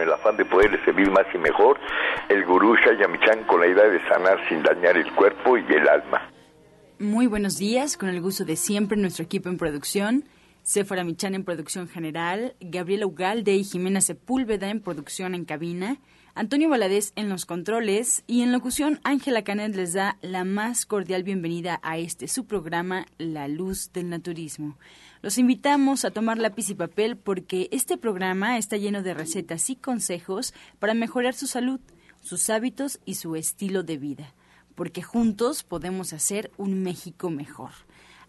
el afán de poderle servir más y mejor, el gurú Shayamichan con la idea de sanar sin dañar el cuerpo y el alma. Muy buenos días, con el gusto de siempre nuestro equipo en producción. Sephora Michan en producción general, Gabriela Ugalde y Jimena Sepúlveda en producción en cabina, Antonio Valadez en los controles y en locución Ángela Canet les da la más cordial bienvenida a este su programa La Luz del Naturismo. Los invitamos a tomar lápiz y papel porque este programa está lleno de recetas y consejos para mejorar su salud, sus hábitos y su estilo de vida, porque juntos podemos hacer un México mejor.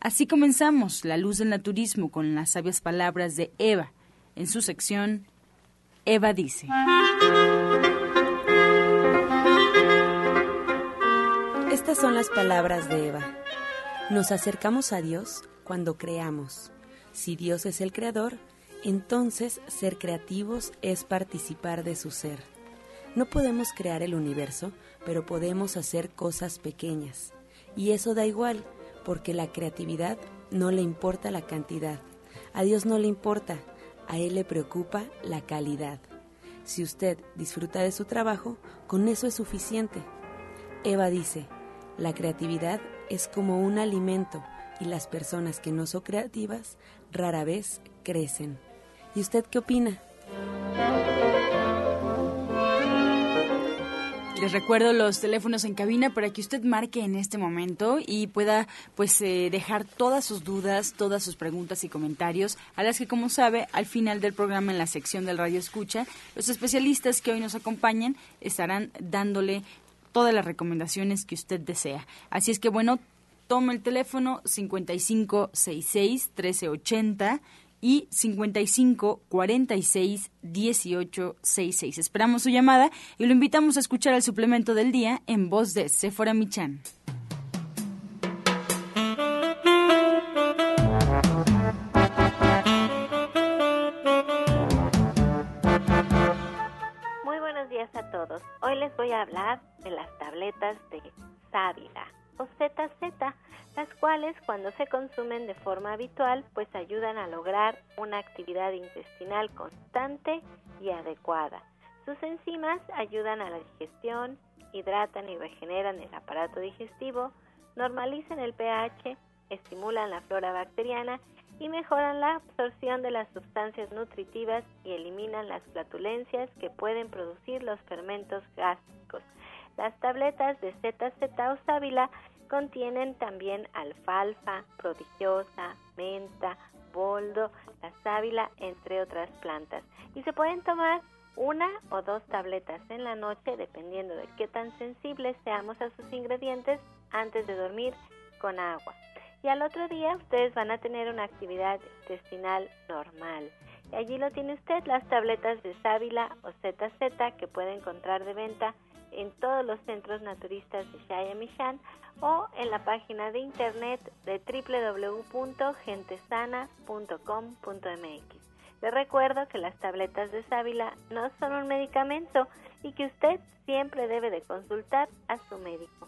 Así comenzamos La Luz del Naturismo con las sabias palabras de Eva en su sección Eva dice. Estas son las palabras de Eva. Nos acercamos a Dios cuando creamos. Si Dios es el creador, entonces ser creativos es participar de su ser. No podemos crear el universo, pero podemos hacer cosas pequeñas. Y eso da igual porque la creatividad no le importa la cantidad. A Dios no le importa, a Él le preocupa la calidad. Si usted disfruta de su trabajo, con eso es suficiente. Eva dice, la creatividad es como un alimento y las personas que no son creativas rara vez crecen. ¿Y usted qué opina? Les recuerdo los teléfonos en cabina para que usted marque en este momento y pueda pues eh, dejar todas sus dudas, todas sus preguntas y comentarios, a las que como sabe, al final del programa en la sección del Radio Escucha, los especialistas que hoy nos acompañan estarán dándole todas las recomendaciones que usted desea. Así es que bueno, tome el teléfono 5566 1380 y 55 46 18 66. Esperamos su llamada y lo invitamos a escuchar el suplemento del día en voz de Sephora Michan. Muy buenos días a todos. Hoy les voy a hablar de las tabletas de sábila o ZZ las cuales cuando se consumen de forma habitual pues ayudan a lograr una actividad intestinal constante y adecuada. Sus enzimas ayudan a la digestión, hidratan y regeneran el aparato digestivo, normalizan el pH, estimulan la flora bacteriana y mejoran la absorción de las sustancias nutritivas y eliminan las flatulencias que pueden producir los fermentos gástricos. Las tabletas de ZZ o sábila Contienen también alfalfa, prodigiosa, menta, boldo, la sábila, entre otras plantas. Y se pueden tomar una o dos tabletas en la noche, dependiendo de qué tan sensibles seamos a sus ingredientes, antes de dormir con agua. Y al otro día ustedes van a tener una actividad intestinal normal. Y allí lo tiene usted, las tabletas de sábila o ZZ que puede encontrar de venta en todos los centros naturistas de Shayamishan o en la página de internet de www.gentesana.com.mx. Le recuerdo que las tabletas de sábila no son un medicamento y que usted siempre debe de consultar a su médico.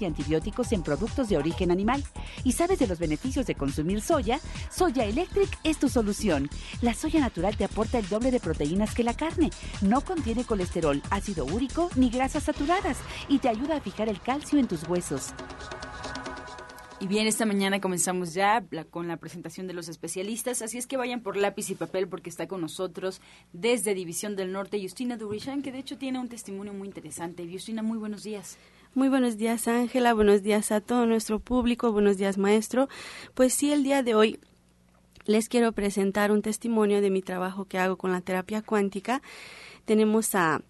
y antibióticos en productos de origen animal. ¿Y sabes de los beneficios de consumir soya? Soya Electric es tu solución. La soya natural te aporta el doble de proteínas que la carne. No contiene colesterol, ácido úrico ni grasas saturadas y te ayuda a fijar el calcio en tus huesos. Y bien, esta mañana comenzamos ya con la presentación de los especialistas, así es que vayan por lápiz y papel porque está con nosotros desde División del Norte Justina Durishan, que de hecho tiene un testimonio muy interesante. Justina, muy buenos días. Muy buenos días, Ángela. Buenos días a todo nuestro público. Buenos días, maestro. Pues sí, el día de hoy les quiero presentar un testimonio de mi trabajo que hago con la terapia cuántica. Tenemos a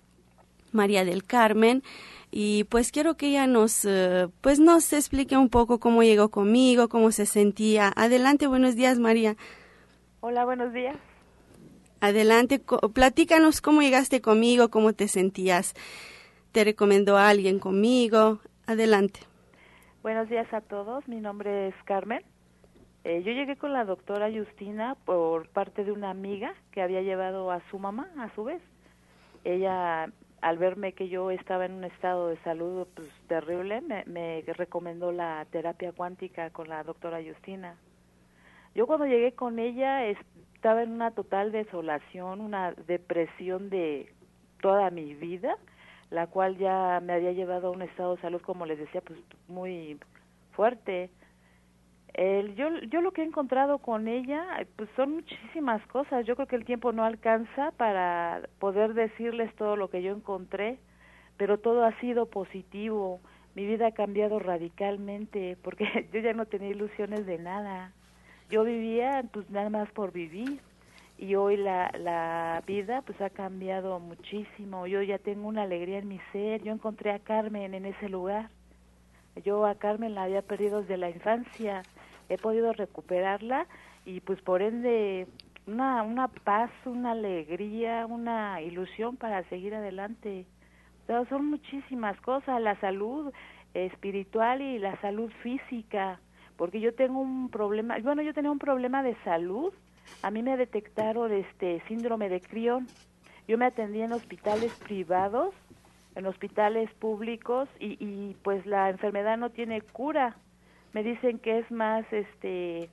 María del Carmen y pues quiero que ella nos eh, pues nos explique un poco cómo llegó conmigo, cómo se sentía. Adelante, buenos días, María. Hola, buenos días. Adelante, platícanos cómo llegaste conmigo, cómo te sentías. ¿Te recomendó a alguien conmigo? Adelante. Buenos días a todos, mi nombre es Carmen. Eh, yo llegué con la doctora Justina por parte de una amiga que había llevado a su mamá, a su vez. Ella, al verme que yo estaba en un estado de salud pues, terrible, me, me recomendó la terapia cuántica con la doctora Justina. Yo cuando llegué con ella estaba en una total desolación, una depresión de toda mi vida, la cual ya me había llevado a un estado de salud, como les decía, pues muy fuerte yo, yo lo que he encontrado con ella, pues son muchísimas cosas. Yo creo que el tiempo no alcanza para poder decirles todo lo que yo encontré, pero todo ha sido positivo. Mi vida ha cambiado radicalmente porque yo ya no tenía ilusiones de nada. Yo vivía pues nada más por vivir y hoy la, la vida pues ha cambiado muchísimo. Yo ya tengo una alegría en mi ser. Yo encontré a Carmen en ese lugar. Yo a Carmen la había perdido desde la infancia he podido recuperarla y pues por ende una, una paz, una alegría, una ilusión para seguir adelante. son muchísimas cosas, la salud espiritual y la salud física, porque yo tengo un problema, bueno, yo tenía un problema de salud, a mí me detectaron este síndrome de Crión, yo me atendí en hospitales privados, en hospitales públicos y, y pues la enfermedad no tiene cura, me dicen que es más este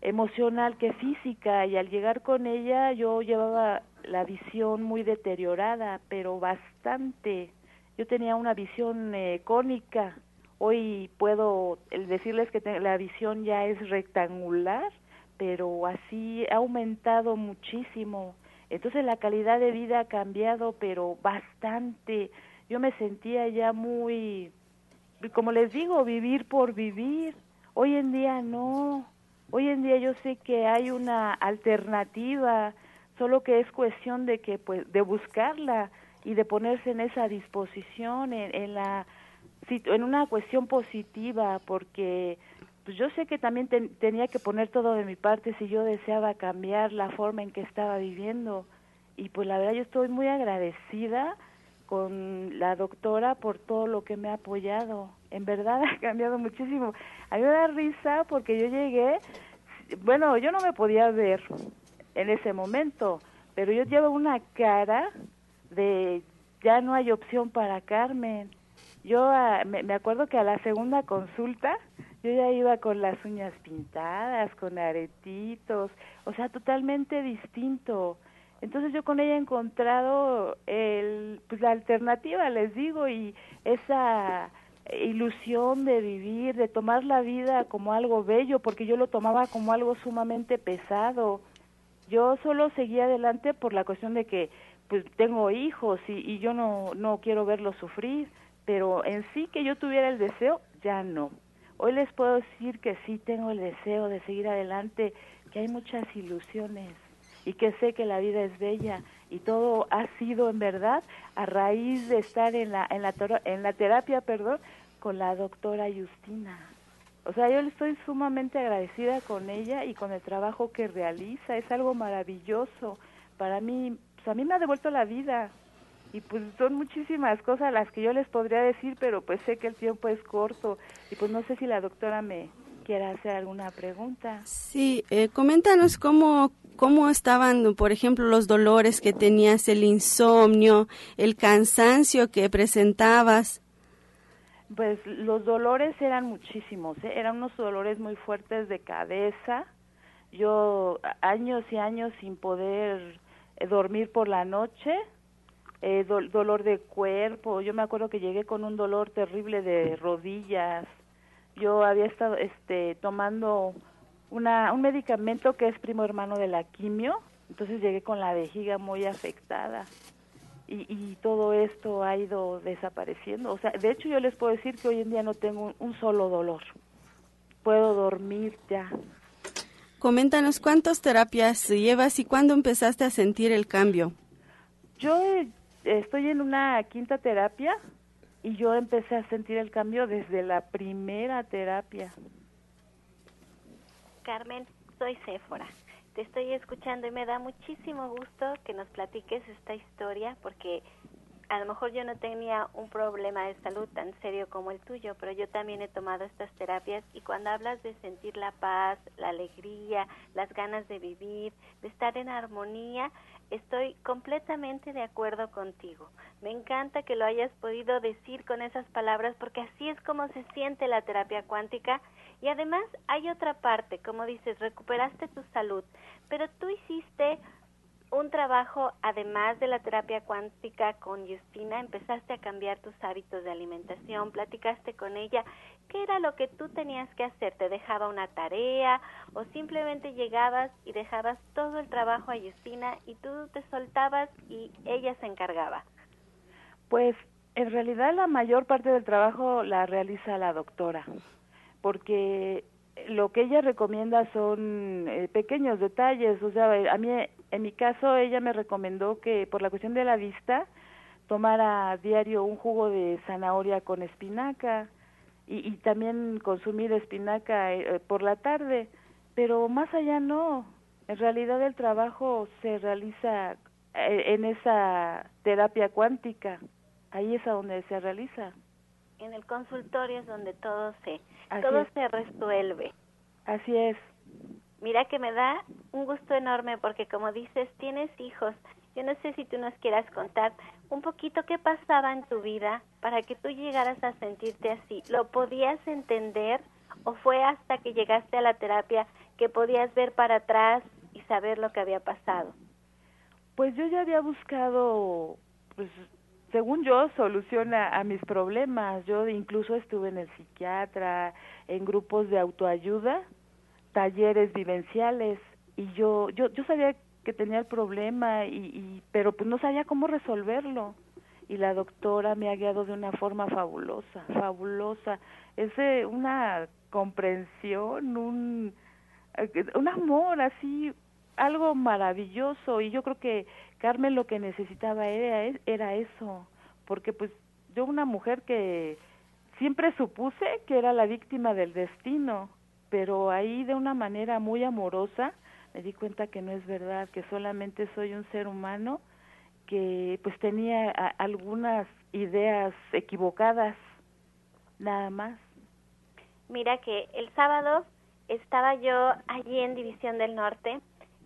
emocional que física y al llegar con ella yo llevaba la visión muy deteriorada, pero bastante. Yo tenía una visión eh, cónica. Hoy puedo decirles que la visión ya es rectangular, pero así ha aumentado muchísimo. Entonces la calidad de vida ha cambiado, pero bastante. Yo me sentía ya muy como les digo, vivir por vivir. Hoy en día no. Hoy en día yo sé que hay una alternativa, solo que es cuestión de que pues de buscarla y de ponerse en esa disposición en, en la en una cuestión positiva porque pues yo sé que también tenía que poner todo de mi parte si yo deseaba cambiar la forma en que estaba viviendo y pues la verdad yo estoy muy agradecida con la doctora por todo lo que me ha apoyado. En verdad ha cambiado muchísimo. A mí me da risa porque yo llegué, bueno, yo no me podía ver en ese momento, pero yo llevo una cara de ya no hay opción para Carmen. Yo ah, me, me acuerdo que a la segunda consulta yo ya iba con las uñas pintadas, con aretitos, o sea, totalmente distinto entonces yo con ella he encontrado el, pues la alternativa, les digo, y esa ilusión de vivir, de tomar la vida como algo bello, porque yo lo tomaba como algo sumamente pesado. Yo solo seguía adelante por la cuestión de que pues tengo hijos y, y yo no, no quiero verlos sufrir, pero en sí que yo tuviera el deseo, ya no. Hoy les puedo decir que sí tengo el deseo de seguir adelante, que hay muchas ilusiones y que sé que la vida es bella y todo ha sido en verdad a raíz de estar en la en la en la terapia, perdón, con la doctora Justina. O sea, yo le estoy sumamente agradecida con ella y con el trabajo que realiza, es algo maravilloso. Para mí, pues a mí me ha devuelto la vida. Y pues son muchísimas cosas las que yo les podría decir, pero pues sé que el tiempo es corto y pues no sé si la doctora me quiera hacer alguna pregunta. Sí, eh, coméntanos cómo cómo estaban, por ejemplo, los dolores que tenías, el insomnio, el cansancio que presentabas. Pues los dolores eran muchísimos, ¿eh? eran unos dolores muy fuertes de cabeza. Yo años y años sin poder eh, dormir por la noche, eh, dolor de cuerpo. Yo me acuerdo que llegué con un dolor terrible de rodillas. Yo había estado este, tomando una, un medicamento que es primo hermano de la quimio, entonces llegué con la vejiga muy afectada y, y todo esto ha ido desapareciendo. O sea, de hecho yo les puedo decir que hoy en día no tengo un, solo dolor. Puedo dormir ya. Coméntanos cuántas terapias llevas y cuándo empezaste a sentir el cambio. Yo estoy en una quinta terapia y yo empecé a sentir el cambio desde la primera terapia. Carmen, soy Séfora. Te estoy escuchando y me da muchísimo gusto que nos platiques esta historia porque a lo mejor yo no tenía un problema de salud tan serio como el tuyo, pero yo también he tomado estas terapias y cuando hablas de sentir la paz, la alegría, las ganas de vivir, de estar en armonía, estoy completamente de acuerdo contigo. Me encanta que lo hayas podido decir con esas palabras porque así es como se siente la terapia cuántica y además hay otra parte, como dices, recuperaste tu salud, pero tú hiciste un trabajo, además de la terapia cuántica con Justina, empezaste a cambiar tus hábitos de alimentación, platicaste con ella, ¿qué era lo que tú tenías que hacer? ¿Te dejaba una tarea o simplemente llegabas y dejabas todo el trabajo a Justina y tú te soltabas y ella se encargaba? Pues en realidad la mayor parte del trabajo la realiza la doctora, porque lo que ella recomienda son eh, pequeños detalles, o sea, a mí en mi caso ella me recomendó que por la cuestión de la vista tomara a diario un jugo de zanahoria con espinaca y, y también consumir espinaca eh, eh, por la tarde, pero más allá no, en realidad el trabajo se realiza en esa terapia cuántica, ahí es a donde se realiza. En el consultorio es donde todo se todo se resuelve. Así es. Mira que me da un gusto enorme porque como dices, tienes hijos. Yo no sé si tú nos quieras contar un poquito qué pasaba en tu vida para que tú llegaras a sentirte así. ¿Lo podías entender o fue hasta que llegaste a la terapia que podías ver para atrás y saber lo que había pasado? Pues yo ya había buscado pues según yo, soluciona a mis problemas. Yo incluso estuve en el psiquiatra, en grupos de autoayuda, talleres vivenciales, y yo, yo, yo sabía que tenía el problema, y, y, pero pues no sabía cómo resolverlo. Y la doctora me ha guiado de una forma fabulosa, fabulosa. Es una comprensión, un, un amor así, algo maravilloso. Y yo creo que Carmen lo que necesitaba era, era eso, porque pues yo una mujer que siempre supuse que era la víctima del destino, pero ahí de una manera muy amorosa me di cuenta que no es verdad, que solamente soy un ser humano que pues tenía algunas ideas equivocadas, nada más. Mira que el sábado estaba yo allí en División del Norte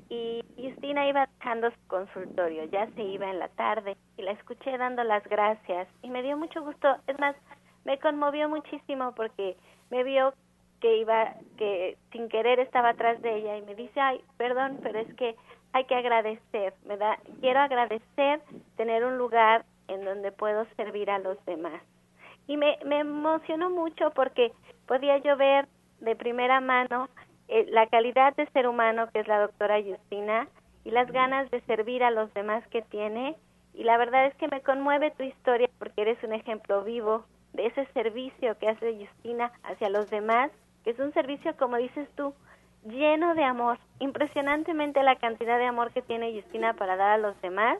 y Justina iba dejando su consultorio, ya se iba en la tarde y la escuché dando las gracias y me dio mucho gusto, es más, me conmovió muchísimo porque me vio que iba, que sin querer estaba atrás de ella y me dice, ay, perdón, pero es que hay que agradecer, me da, quiero agradecer tener un lugar en donde puedo servir a los demás. Y me, me emocionó mucho porque podía yo ver de primera mano eh, la calidad de ser humano que es la doctora Justina y las ganas de servir a los demás que tiene. Y la verdad es que me conmueve tu historia porque eres un ejemplo vivo de ese servicio que hace Justina hacia los demás, que es un servicio, como dices tú, lleno de amor. Impresionantemente la cantidad de amor que tiene Justina para dar a los demás.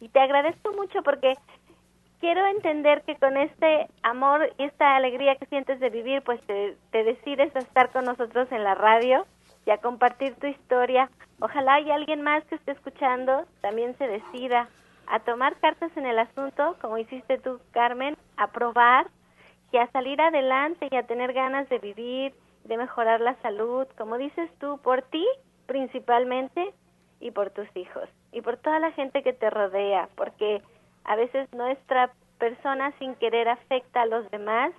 Y te agradezco mucho porque quiero entender que con este amor y esta alegría que sientes de vivir, pues te, decides a estar con nosotros en la radio y a compartir tu historia. Ojalá y alguien más que esté escuchando también se decida a tomar cartas en el asunto, como hiciste tú, Carmen, a probar y a salir adelante y a tener ganas de vivir, de mejorar la salud, como dices tú, por ti principalmente y por tus hijos y por toda la gente que te rodea, porque a veces nuestra persona sin querer afecta a los demás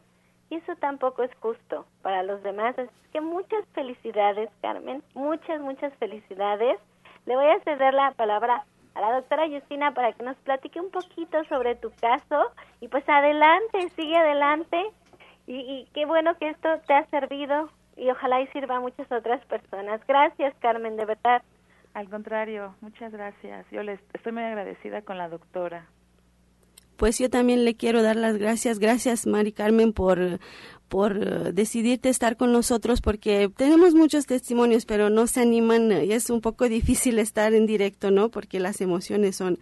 y eso tampoco es justo para los demás. Así que muchas felicidades, Carmen, muchas, muchas felicidades. Le voy a ceder la palabra a la doctora Justina para que nos platique un poquito sobre tu caso y pues adelante, sigue adelante y, y qué bueno que esto te ha servido y ojalá y sirva a muchas otras personas. Gracias, Carmen, de verdad. Al contrario, muchas gracias. Yo les estoy muy agradecida con la doctora pues yo también le quiero dar las gracias. Gracias, Mari Carmen, por, por eh, decidirte estar con nosotros porque tenemos muchos testimonios, pero no se animan y es un poco difícil estar en directo, ¿no? Porque las emociones son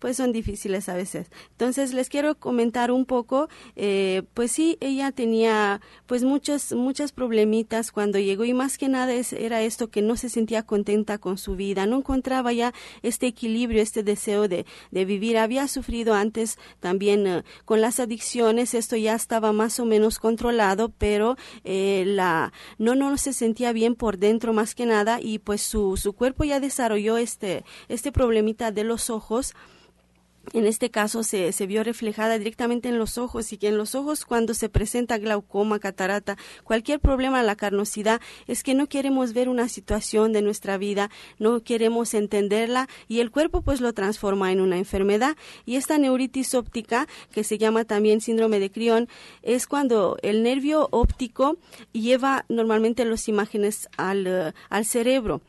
pues son difíciles a veces. Entonces les quiero comentar un poco, eh, pues sí, ella tenía pues muchos, muchas problemitas cuando llegó y más que nada es, era esto que no se sentía contenta con su vida, no encontraba ya este equilibrio, este deseo de, de vivir. Había sufrido antes también eh, con las adicciones, esto ya estaba más o menos controlado, pero eh, la, no, no se sentía bien por dentro más que nada y pues su, su cuerpo ya desarrolló este, este problemita de los ojos en este caso se, se, vio reflejada directamente en los ojos y que en los ojos cuando se presenta glaucoma, catarata, cualquier problema la carnosidad, es que no queremos ver una situación de nuestra vida, no queremos entenderla y el cuerpo pues lo transforma en una enfermedad. Y esta neuritis óptica, que se llama también síndrome de Crión, es cuando el nervio óptico lleva normalmente las imágenes al, uh, al cerebro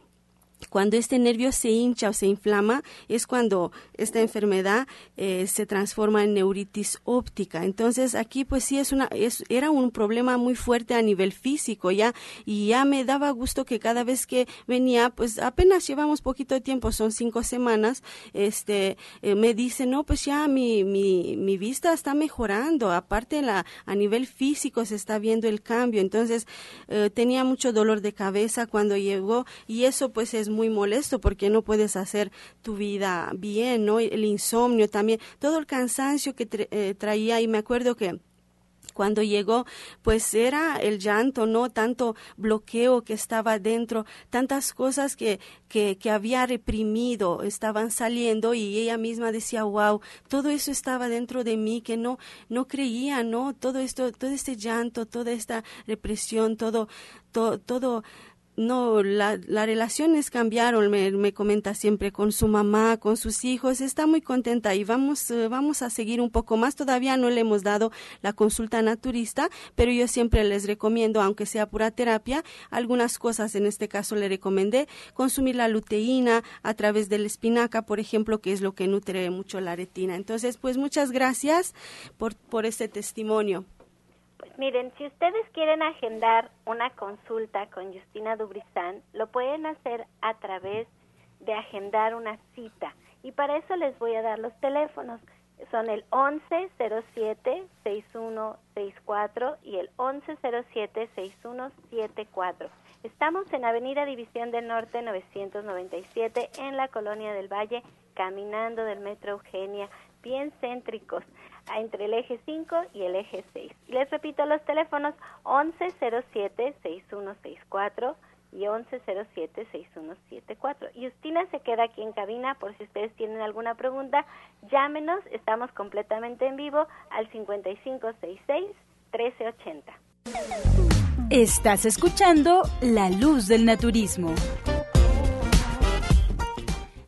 cuando este nervio se hincha o se inflama es cuando esta enfermedad eh, se transforma en neuritis óptica. Entonces aquí pues sí es una es, era un problema muy fuerte a nivel físico ya y ya me daba gusto que cada vez que venía pues apenas llevamos poquito tiempo son cinco semanas este eh, me dice no pues ya mi, mi, mi vista está mejorando aparte la a nivel físico se está viendo el cambio entonces eh, tenía mucho dolor de cabeza cuando llegó y eso pues es muy molesto porque no puedes hacer tu vida bien, ¿no? El insomnio también, todo el cansancio que eh, traía y me acuerdo que cuando llegó, pues era el llanto, ¿no? Tanto bloqueo que estaba dentro, tantas cosas que, que, que, había reprimido estaban saliendo y ella misma decía, wow, todo eso estaba dentro de mí que no, no creía, ¿no? Todo esto, todo este llanto, toda esta represión, todo, todo, todo no, las relaciones cambiaron, me, comenta siempre con su mamá, con sus hijos, está muy contenta y vamos, eh, vamos a seguir un poco más. Todavía no le hemos dado la consulta naturista, pero yo siempre les recomiendo, aunque sea pura terapia, algunas cosas. En este caso le recomendé consumir la luteína a través de la espinaca, por ejemplo, que es lo que nutre mucho la retina. Entonces, pues muchas gracias por, por este testimonio. Miren, si ustedes quieren agendar una consulta con Justina Dubrizán, lo pueden hacer a través de agendar una cita. Y para eso les voy a dar los teléfonos. Son el 1107-6164 y el 1107-6174. Estamos en Avenida División del Norte 997 en la Colonia del Valle, caminando del Metro Eugenia, bien céntricos entre el eje 5 y el eje 6. Les repito los teléfonos 1107-6164 y 1107-6174. Y Justina se queda aquí en cabina por si ustedes tienen alguna pregunta. Llámenos, estamos completamente en vivo al 5566-1380. Estás escuchando La Luz del Naturismo.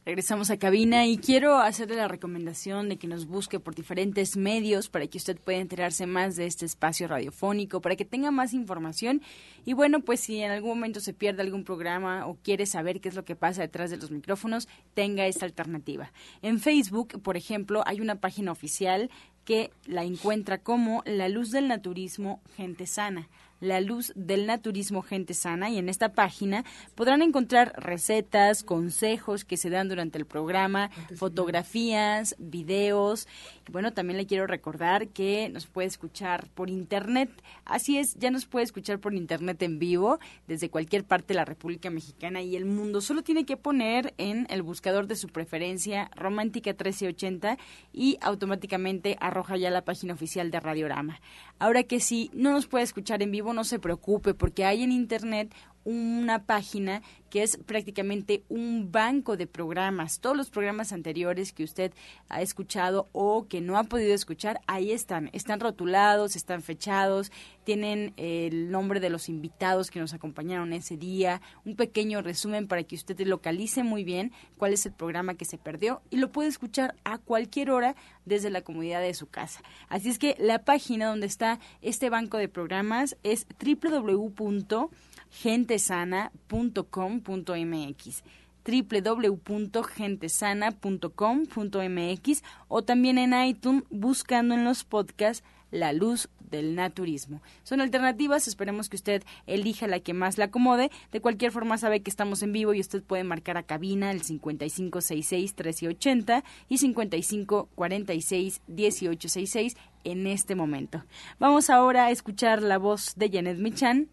Regresamos a cabina y quiero hacerle la recomendación de que nos busque por diferentes medios para que usted pueda enterarse más de este espacio radiofónico, para que tenga más información. Y bueno, pues si en algún momento se pierde algún programa o quiere saber qué es lo que pasa detrás de los micrófonos, tenga esta alternativa. En Facebook, por ejemplo, hay una página oficial que la encuentra como La Luz del Naturismo Gente Sana la luz del naturismo gente sana y en esta página podrán encontrar recetas, consejos que se dan durante el programa, fotografías, videos. Y bueno, también le quiero recordar que nos puede escuchar por internet. Así es, ya nos puede escuchar por internet en vivo desde cualquier parte de la República Mexicana y el mundo. Solo tiene que poner en el buscador de su preferencia Romántica 1380 y automáticamente arroja ya la página oficial de Radiorama. Ahora que si no nos puede escuchar en vivo, no se preocupe porque hay en internet una página que es prácticamente un banco de programas. Todos los programas anteriores que usted ha escuchado o que no ha podido escuchar, ahí están. Están rotulados, están fechados, tienen el nombre de los invitados que nos acompañaron ese día, un pequeño resumen para que usted localice muy bien cuál es el programa que se perdió y lo puede escuchar a cualquier hora desde la comodidad de su casa. Así es que la página donde está este banco de programas es www gentesana.com.mx www.gentesana.com.mx o también en iTunes buscando en los podcasts la luz del naturismo. Son alternativas, esperemos que usted elija la que más le acomode. De cualquier forma sabe que estamos en vivo y usted puede marcar a cabina el 5566-1380 y 5546-1866 en este momento. Vamos ahora a escuchar la voz de Janet Michan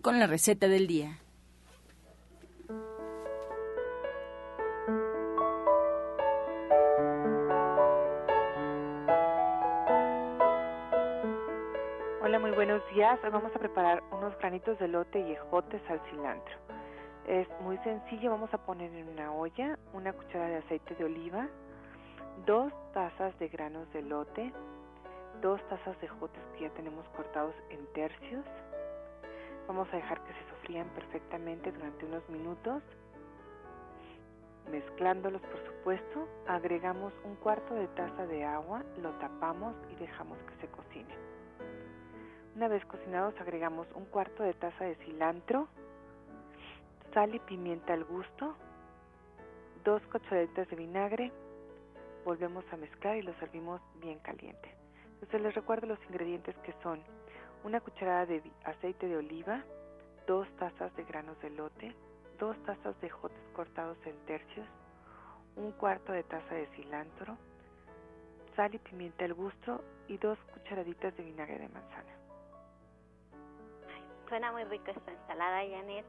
con la receta del día. Buenos días. Hoy vamos a preparar unos granitos de lote y ejotes al cilantro. Es muy sencillo, vamos a poner en una olla una cuchara de aceite de oliva, dos tazas de granos de lote, dos tazas de ejotes que ya tenemos cortados en tercios. Vamos a dejar que se sofrían perfectamente durante unos minutos. Mezclándolos, por supuesto, agregamos un cuarto de taza de agua, lo tapamos y dejamos que se cocine. Una vez cocinados agregamos un cuarto de taza de cilantro, sal y pimienta al gusto, dos cucharaditas de vinagre, volvemos a mezclar y lo servimos bien caliente. Les recuerdo los ingredientes que son una cucharada de aceite de oliva, dos tazas de granos de lote, dos tazas de jotes cortados en tercios, un cuarto de taza de cilantro, sal y pimienta al gusto y dos cucharaditas de vinagre de manzana. Suena muy rico esta ensalada, Janet.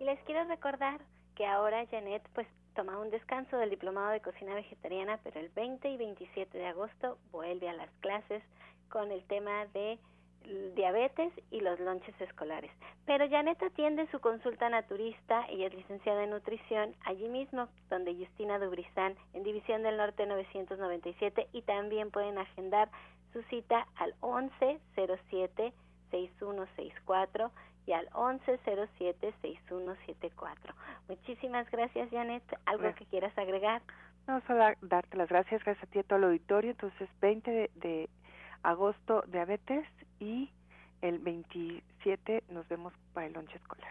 Y les quiero recordar que ahora Janet pues toma un descanso del diplomado de cocina vegetariana, pero el 20 y 27 de agosto vuelve a las clases con el tema de diabetes y los lonches escolares. Pero Janet atiende su consulta naturista y es licenciada en nutrición allí mismo, donde Justina Dubrizán, en División del Norte 997, y también pueden agendar su cita al 1107 6164 y al 1107-6174. Muchísimas gracias, Janet. ¿Algo que quieras agregar? No, solo darte las gracias, gracias a ti a todo el auditorio. Entonces, 20 de, de agosto, diabetes y el 27 nos vemos para el lonche escolar.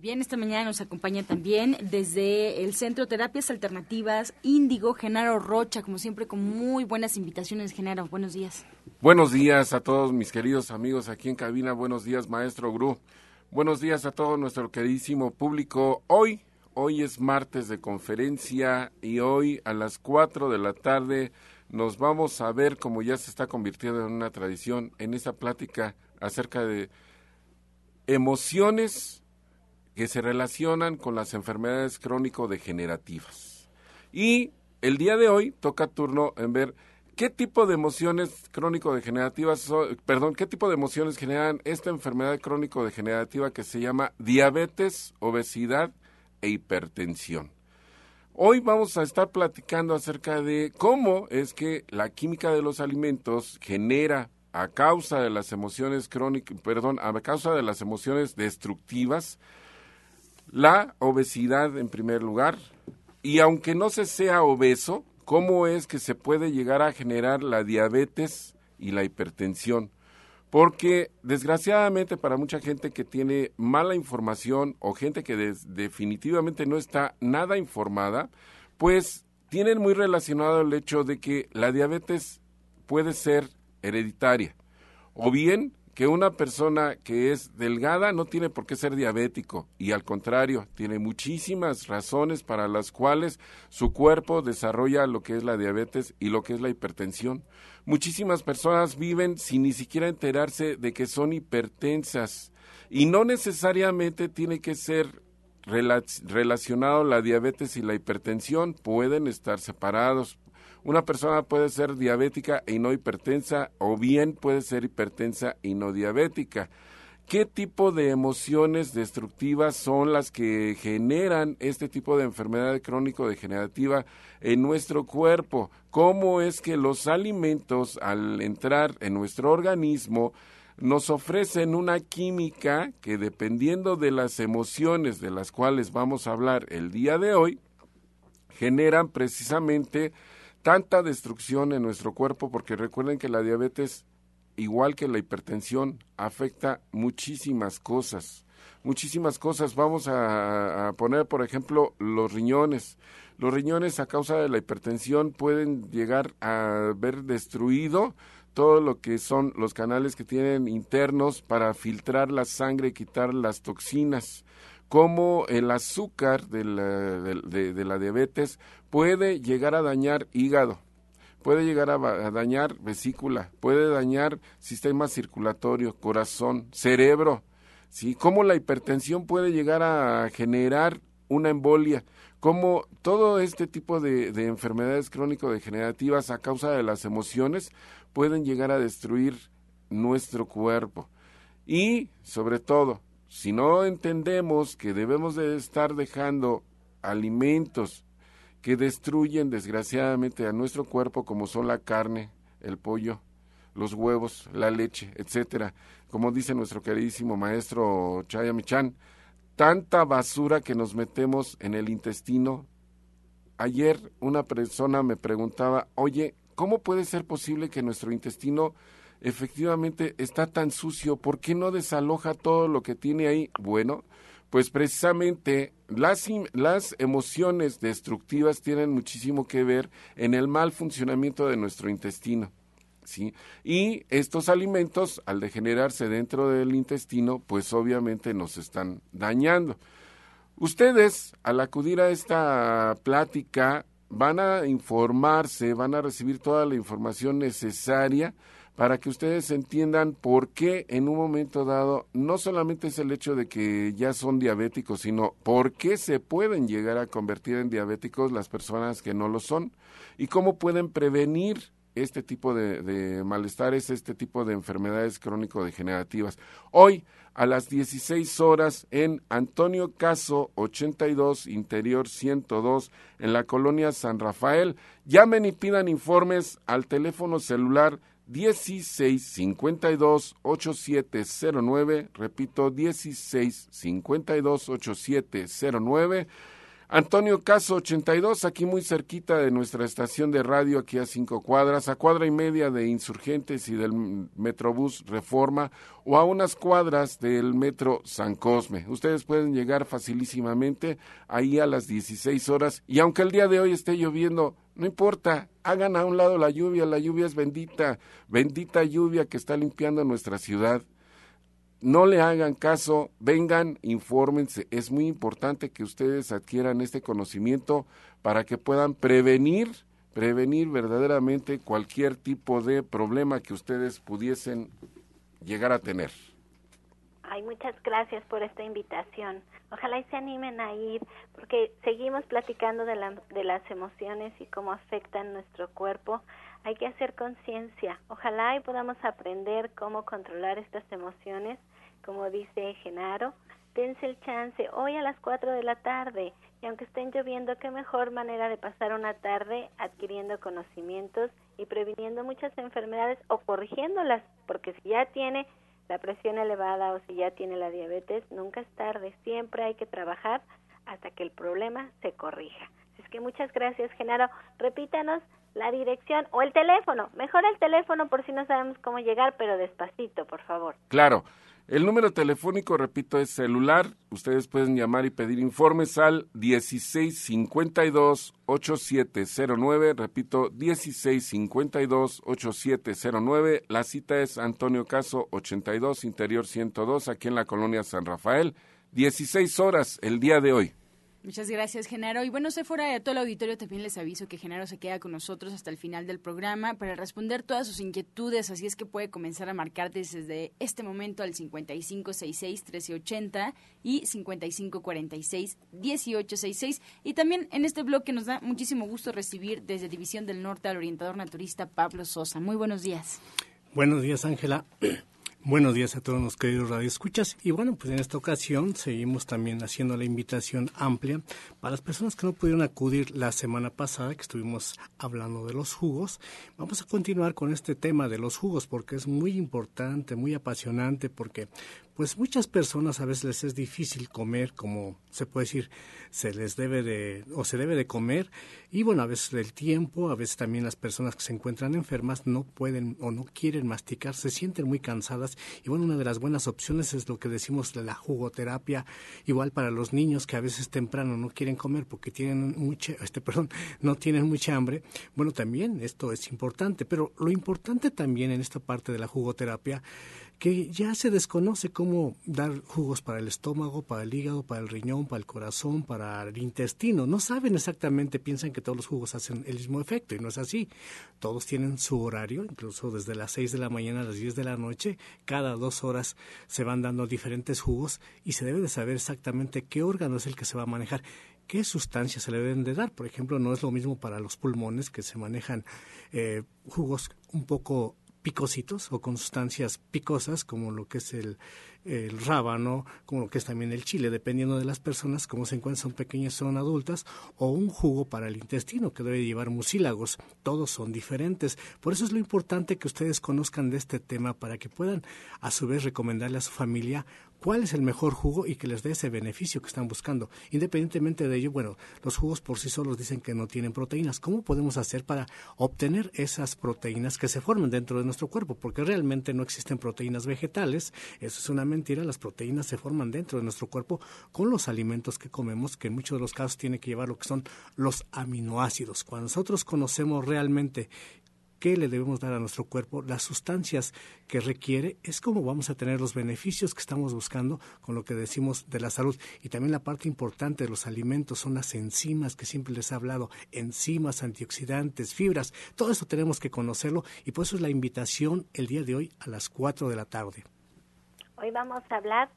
Bien, esta mañana nos acompaña también desde el Centro Terapias Alternativas Índigo, Genaro Rocha, como siempre con muy buenas invitaciones, Genaro. Buenos días. Buenos días a todos mis queridos amigos aquí en cabina. Buenos días, maestro Gru. Buenos días a todo nuestro queridísimo público. Hoy, hoy es martes de conferencia y hoy a las 4 de la tarde nos vamos a ver, como ya se está convirtiendo en una tradición, en esa plática acerca de emociones que se relacionan con las enfermedades crónico-degenerativas. Y el día de hoy toca turno en ver qué tipo de emociones crónico-degenerativas, perdón, qué tipo de emociones generan esta enfermedad crónico-degenerativa que se llama diabetes, obesidad e hipertensión. Hoy vamos a estar platicando acerca de cómo es que la química de los alimentos genera a causa de las emociones crónicas, perdón, a causa de las emociones destructivas, la obesidad en primer lugar, y aunque no se sea obeso, ¿cómo es que se puede llegar a generar la diabetes y la hipertensión? Porque desgraciadamente para mucha gente que tiene mala información o gente que definitivamente no está nada informada, pues tienen muy relacionado el hecho de que la diabetes puede ser hereditaria o bien que una persona que es delgada no tiene por qué ser diabético y al contrario, tiene muchísimas razones para las cuales su cuerpo desarrolla lo que es la diabetes y lo que es la hipertensión. Muchísimas personas viven sin ni siquiera enterarse de que son hipertensas y no necesariamente tiene que ser relacionado la diabetes y la hipertensión, pueden estar separados, una persona puede ser diabética y no hipertensa o bien puede ser hipertensa y no diabética. ¿Qué tipo de emociones destructivas son las que generan este tipo de enfermedad crónico-degenerativa en nuestro cuerpo? ¿Cómo es que los alimentos al entrar en nuestro organismo nos ofrecen una química que dependiendo de las emociones de las cuales vamos a hablar el día de hoy, generan precisamente tanta destrucción en nuestro cuerpo, porque recuerden que la diabetes, igual que la hipertensión, afecta muchísimas cosas. Muchísimas cosas. Vamos a, poner, por ejemplo, los riñones. Los riñones a causa de la hipertensión pueden llegar a ver destruido todo lo que son los canales que tienen internos para filtrar la sangre y quitar las toxinas cómo el azúcar de la, de, la, diabetes puede llegar a dañar hígado, puede llegar a, dañar vesícula, puede dañar sistema circulatorio, corazón, cerebro, ¿sí? Cómo la hipertensión puede llegar a generar una embolia, cómo todo este tipo de, de enfermedades crónico-degenerativas a causa de las emociones pueden llegar a destruir nuestro cuerpo. Y, sobre todo, si no entendemos que debemos de estar dejando alimentos que destruyen desgraciadamente a nuestro cuerpo como son la carne, el pollo, los huevos, la leche, etcétera, como dice nuestro queridísimo maestro Chaya Michan, tanta basura que nos metemos en el intestino. Ayer una persona me preguntaba, oye, ¿cómo puede ser posible que nuestro intestino efectivamente está tan sucio, ¿por qué no desaloja todo lo que tiene ahí? Bueno, pues precisamente las, las emociones destructivas tienen muchísimo que ver en el mal funcionamiento de nuestro intestino. ¿Sí? Y estos alimentos, al degenerarse dentro del intestino, pues obviamente nos están dañando. Ustedes, al acudir a esta plática, van a informarse, van a recibir toda la información necesaria para que ustedes entiendan por qué en un momento dado no solamente es el hecho de que ya son diabéticos, sino por qué se pueden llegar a convertir en diabéticos las personas que no lo son y cómo pueden prevenir este tipo de, malestares, este tipo de enfermedades crónico-degenerativas. Hoy, a las 16 horas, en Antonio Caso 82, Interior 102, en la colonia San Rafael, llamen y pidan informes al teléfono celular 1652 8709, repito, 1652 8709. Antonio Caso 82, aquí muy cerquita de nuestra estación de radio, aquí a cinco cuadras, a cuadra y media de Insurgentes y del Metrobús Reforma, o a unas cuadras del Metro San Cosme. Ustedes pueden llegar facilísimamente ahí a las 16 horas, y aunque el día de hoy esté lloviendo, no importa, hagan a un lado la lluvia, la lluvia es bendita, bendita lluvia que está limpiando nuestra ciudad. No le hagan caso, vengan, infórmense. Es muy importante que ustedes adquieran este conocimiento para que puedan prevenir, prevenir verdaderamente cualquier tipo de problema que ustedes pudiesen llegar a tener. Ay, muchas gracias por esta invitación. Ojalá y se animen a ir, porque seguimos platicando de, de las emociones y cómo afectan nuestro cuerpo. Hay que hacer conciencia. Ojalá y podamos aprender cómo controlar estas emociones, como dice Genaro. Dense el chance hoy a las 4 de la tarde. Y aunque estén lloviendo, qué mejor manera de pasar una tarde adquiriendo conocimientos y previniendo muchas enfermedades o corrigiéndolas, porque si ya tiene la presión elevada o si ya tiene la diabetes, nunca es tarde, siempre hay que trabajar hasta que el problema se corrija. Es que muchas gracias, Genaro. Repítanos la dirección o el teléfono. Mejor el teléfono por si no sabemos cómo llegar, pero despacito, por favor. Claro. El número telefónico, repito, es celular. Ustedes pueden llamar y pedir informes al 1652-8709. Repito, 1652-8709. La cita es Antonio Caso 82, Interior 102, aquí en la colonia San Rafael. 16 horas el día de hoy. Muchas gracias, Genaro. Y bueno, fuera de todo el auditorio también les aviso que Genaro se queda con nosotros hasta el final del programa para responder todas sus inquietudes, así es que puede comenzar a marcar desde este momento al 5566-1380 y 5546-1866. Y también en este bloque nos da muchísimo gusto recibir desde División del Norte al orientador naturista Pablo Sosa. Muy buenos días. Buenos días, Ángela. Buenos días a todos los queridos radioescuchas. Y bueno, pues en esta ocasión seguimos también haciendo la invitación amplia para las personas que no pudieron acudir la semana pasada, que estuvimos hablando de los jugos. Vamos a continuar con este tema de los jugos porque es muy importante, muy apasionante, porque pues muchas personas a veces les es difícil comer, como se puede decir, se les debe de, o se debe de comer, y bueno, a veces el tiempo, a veces también las personas que se encuentran enfermas no pueden o no quieren masticar, se sienten muy cansadas, y bueno, una de las buenas opciones es lo que decimos de la jugoterapia, igual para los niños que a veces temprano no quieren comer porque tienen mucha, este, perdón, no tienen mucha hambre, bueno, también esto es importante, pero lo importante también en esta parte de la jugoterapia que ya se desconoce cómo dar jugos para el estómago, para el hígado, para el riñón, para el corazón, para el intestino. No saben exactamente, piensan que todos los jugos hacen el mismo efecto y no es así. Todos tienen su horario, incluso desde las 6 de la mañana a las 10 de la noche, cada dos horas se van dando diferentes jugos y se debe de saber exactamente qué órgano es el que se va a manejar qué sustancias se le deben de dar. Por ejemplo, no es lo mismo para los pulmones que se manejan eh, jugos un poco picositos o con sustancias picosas como lo que es el, el rábano, como lo que es también el chile, dependiendo de las personas, cómo se encuentran, son pequeñas, son adultas, o un jugo para el intestino que debe llevar mucílagos. Todos son diferentes. Por eso es lo importante que ustedes conozcan de este tema para que puedan a su vez recomendarle a su familia cuál es el mejor jugo y que les dé ese beneficio que están buscando. Independientemente de ello, bueno, los jugos por sí solos dicen que no tienen proteínas. ¿Cómo podemos hacer para obtener esas proteínas que se formen dentro de nuestro cuerpo? Porque realmente no existen proteínas vegetales. Eso es una mentira, las proteínas se forman dentro de nuestro cuerpo con los alimentos que comemos, que en muchos de los casos tiene que llevar lo que son los aminoácidos. Cuando nosotros conocemos realmente qué le debemos dar a nuestro cuerpo, las sustancias que requiere, es como vamos a tener los beneficios que estamos buscando con lo que decimos de la salud. Y también la parte importante de los alimentos son las enzimas que siempre les he hablado, enzimas, antioxidantes, fibras, todo eso tenemos que conocerlo y por eso es la invitación el día de hoy a las 4 de la tarde. Hoy vamos a hablar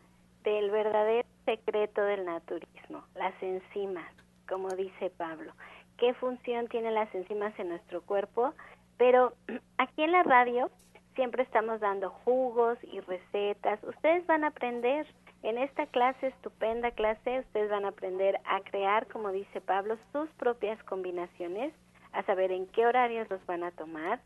del verdadero secreto del naturismo, las enzimas, como dice Pablo. ¿Qué función tienen las enzimas en nuestro cuerpo? Pero aquí en la radio siempre estamos dando jugos y recetas. Ustedes van a aprender en esta clase, estupenda clase, ustedes van a aprender a crear, como dice Pablo, sus propias combinaciones, a saber en qué horarios los van a tomar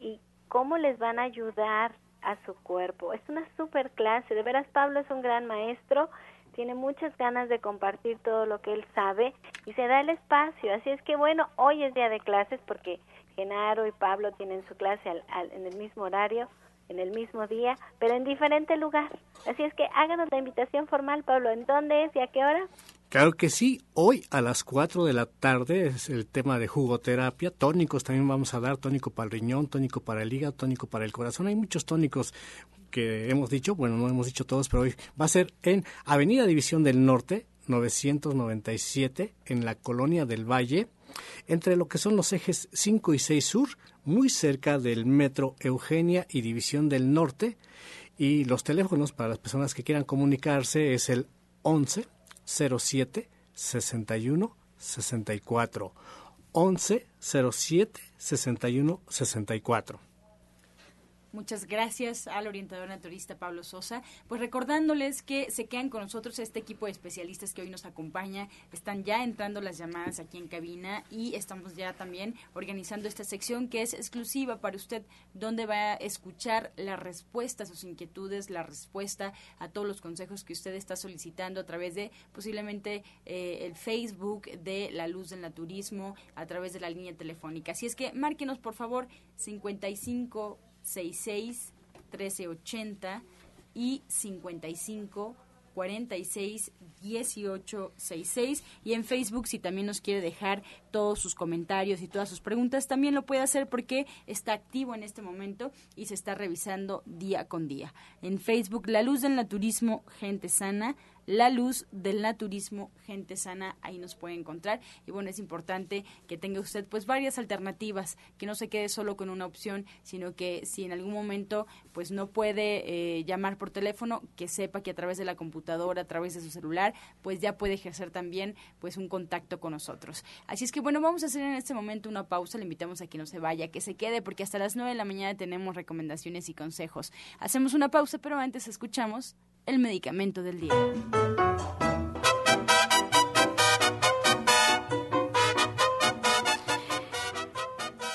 y cómo les van a ayudar a su cuerpo. Es una super clase, de veras Pablo es un gran maestro, tiene muchas ganas de compartir todo lo que él sabe y se da el espacio. Así es que bueno, hoy es día de clases porque Genaro y Pablo tienen su clase en el mismo horario, en el mismo día, pero en diferente lugar. Así es que háganos la invitación formal, Pablo. ¿En dónde es y a qué hora? Claro que sí, hoy a las 4 de la tarde es el tema de jugoterapia, tónicos también vamos a dar, tónico para el riñón, tónico para el hígado, tónico para el corazón, hay muchos tónicos que hemos dicho, bueno, no hemos dicho todos, pero hoy va a ser en Avenida División del Norte, 997, en la colonia del Valle, entre lo que son los ejes 5 y 6 sur, muy cerca del metro Eugenia y División del Norte, y los teléfonos para las personas que quieran comunicarse es el 11 07 61 64 11 07 61 64 Muchas gracias al orientador naturista Pablo Sosa. Pues recordándoles que se quedan con nosotros este equipo de especialistas que hoy nos acompaña. Están ya entrando las llamadas aquí en cabina y estamos ya también organizando esta sección que es exclusiva para usted, donde va a escuchar la respuesta a sus inquietudes, la respuesta a todos los consejos que usted está solicitando a través de posiblemente eh, el Facebook de La Luz del Naturismo, a través de la línea telefónica. Así es que márquenos por favor 55 66 1380 y 55 46 18 66 y en Facebook si también nos quiere dejar todos sus comentarios y todas sus preguntas también lo puede hacer porque está activo en este momento y se está revisando día con día. En Facebook La Luz del Naturismo Gente Sana, La Luz del Naturismo, gente sana, ahí nos puede encontrar. Y bueno, es importante que tenga usted pues varias alternativas, que no se quede solo con una opción, sino que si en algún momento pues no puede eh, llamar por teléfono, que sepa que a través de la computadora, a través de su celular, pues ya puede ejercer también pues un contacto con nosotros. Así es que bueno, vamos a hacer en este momento una pausa, le invitamos a que no se vaya, que se quede, porque hasta las 9 de la mañana tenemos recomendaciones y consejos. Hacemos una pausa, pero antes escuchamos el medicamento del día.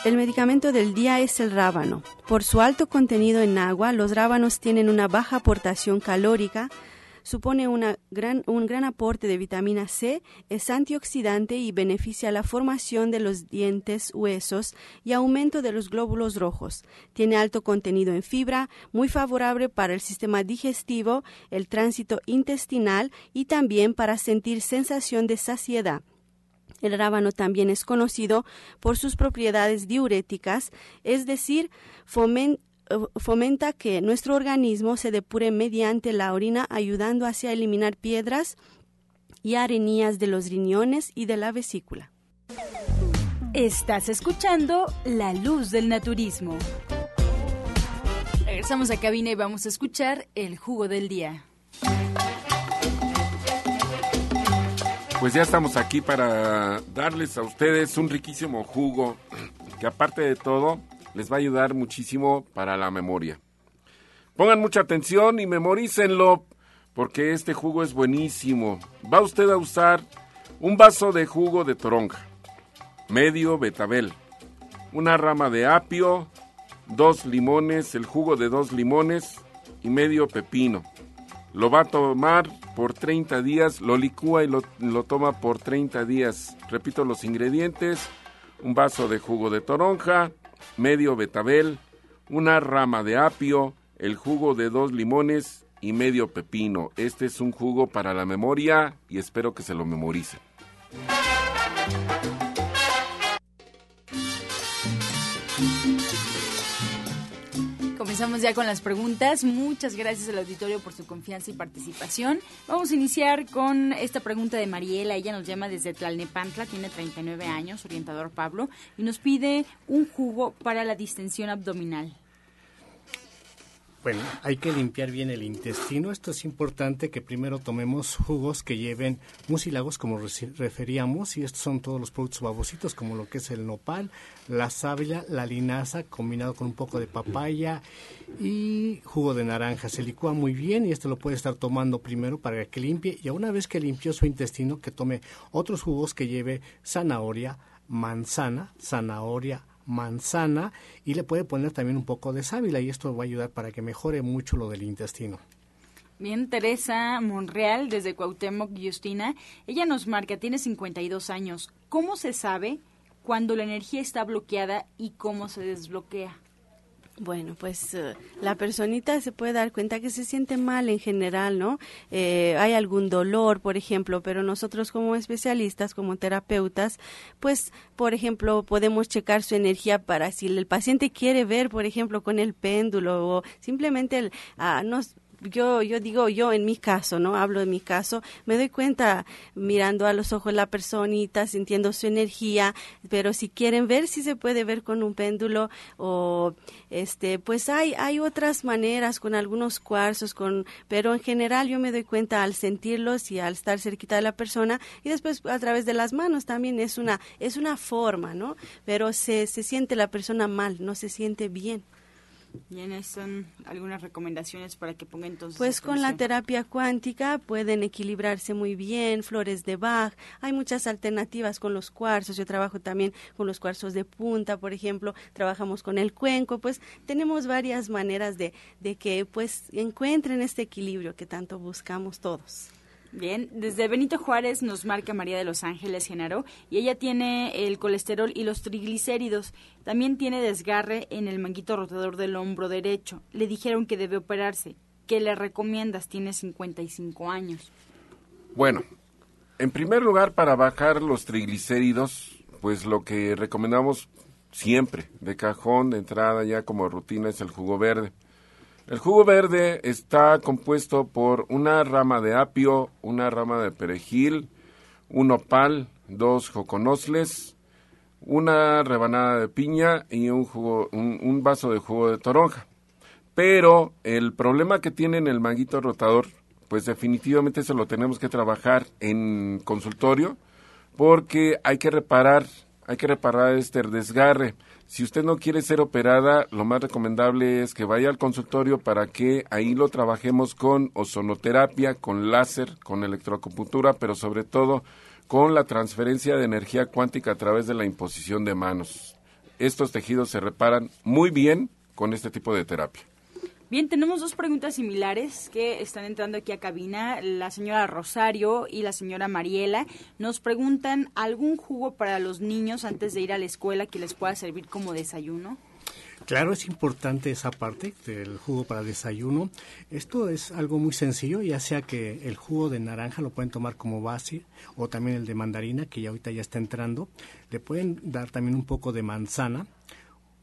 El medicamento del día es el rábano. Por su alto contenido en agua, los rábanos tienen una baja aportación calórica, supone una gran, un gran aporte de vitamina C, es antioxidante y beneficia la formación de los dientes, huesos y aumento de los glóbulos rojos. Tiene alto contenido en fibra, muy favorable para el sistema digestivo, el tránsito intestinal y también para sentir sensación de saciedad. El rábano también es conocido por sus propiedades diuréticas, es decir, fomenta fomenta que nuestro organismo se depure mediante la orina, ayudando hacia eliminar piedras y arenías de los riñones y de la vesícula. Estás escuchando La Luz del Naturismo. Regresamos a cabina y vamos a escuchar el jugo del día. Pues ya estamos aquí para darles a ustedes un riquísimo jugo que aparte de todo les va a ayudar muchísimo para la memoria. Pongan mucha atención y memorícenlo, porque este jugo es buenísimo. Va usted a usar un vaso de jugo de toronja, medio betabel, una rama de apio, dos limones, el jugo de dos limones y medio pepino. Lo va a tomar por 30 días, lo licúa y lo, lo toma por 30 días. Repito los ingredientes, un vaso de jugo de toronja, medio betabel, una rama de apio, el jugo de dos limones y medio pepino. Este es un jugo para la memoria y espero que se lo memoricen. Comenzamos ya con las preguntas. Muchas gracias al auditorio por su confianza y participación. Vamos a iniciar con esta pregunta de Mariela. Ella nos llama desde Tlalnepantla, tiene 39 años, orientador Pablo, y nos pide un jugo para la distensión abdominal. Bueno, hay que limpiar bien el intestino. Esto es importante que primero tomemos jugos que lleven mucilagos, como referíamos, y estos son todos los productos babositos, como lo que es el nopal, la sábila, la linaza, combinado con un poco de papaya y jugo de naranja. Se licúa muy bien y esto lo puede estar tomando primero para que limpie, y una vez que limpió su intestino, que tome otros jugos que lleve zanahoria, manzana, zanahoria, manzana y le puede poner también un poco de sábila y esto va a ayudar para que mejore mucho lo del intestino. Bien, Teresa Monreal desde Cuauhtémoc, Justina. Ella nos marca, tiene 52 años. ¿Cómo se sabe cuando la energía está bloqueada y cómo se desbloquea? Bueno, pues eh, la personita se puede dar cuenta que se siente mal en general, ¿no? Eh, hay algún dolor, por ejemplo, pero nosotros como especialistas, como terapeutas, pues, por ejemplo, podemos checar su energía para si el paciente quiere ver, por ejemplo, con el péndulo o simplemente el, ah, nos yo, yo digo yo en mi caso, ¿no? Hablo de mi caso, me doy cuenta mirando a los ojos la personita, sintiendo su energía, pero si quieren ver si se puede ver con un péndulo o este, pues hay, hay otras maneras con algunos cuarzos, con, pero en general yo me doy cuenta al sentirlos y al estar cerquita de la persona y después a través de las manos también es una, es una forma, ¿no? Pero se, se siente la persona mal, no se siente bien. Bien, son algunas recomendaciones para que pongan entonces. Pues con la terapia cuántica pueden equilibrarse muy bien, flores de Bach, hay muchas alternativas con los cuarzos, yo trabajo también con los cuarzos de punta, por ejemplo, trabajamos con el cuenco, pues tenemos varias maneras de, de que pues encuentren este equilibrio que tanto buscamos todos. Bien, desde Benito Juárez nos marca María de los Ángeles Genaro y ella tiene el colesterol y los triglicéridos. También tiene desgarre en el manguito rotador del hombro derecho. Le dijeron que debe operarse. ¿Qué le recomiendas? Tiene 55 años. Bueno, en primer lugar, para bajar los triglicéridos, pues lo que recomendamos siempre, de cajón, de entrada ya como rutina, es el jugo verde. El jugo verde está compuesto por una rama de apio, una rama de perejil, un opal, dos joconosles, una rebanada de piña y un, jugo, un, vaso de jugo de toronja. Pero el problema que tiene el manguito rotador, pues definitivamente se lo tenemos que trabajar en consultorio porque hay que reparar, hay que reparar este desgarre. Si usted no quiere ser operada, lo más recomendable es que vaya al consultorio para que ahí lo trabajemos con ozonoterapia, con láser, con electroacupuntura, pero sobre todo con la transferencia de energía cuántica a través de la imposición de manos. Estos tejidos se reparan muy bien con este tipo de terapia. Bien, tenemos dos preguntas similares que están entrando aquí a cabina. La señora Rosario y la señora Mariela nos preguntan algún jugo para los niños antes de ir a la escuela que les pueda servir como desayuno. Claro, es importante esa parte del jugo para desayuno. Esto es algo muy sencillo, ya sea que el jugo de naranja lo pueden tomar como base o también el de mandarina, que ya ahorita ya está entrando. Le pueden dar también un poco de manzana,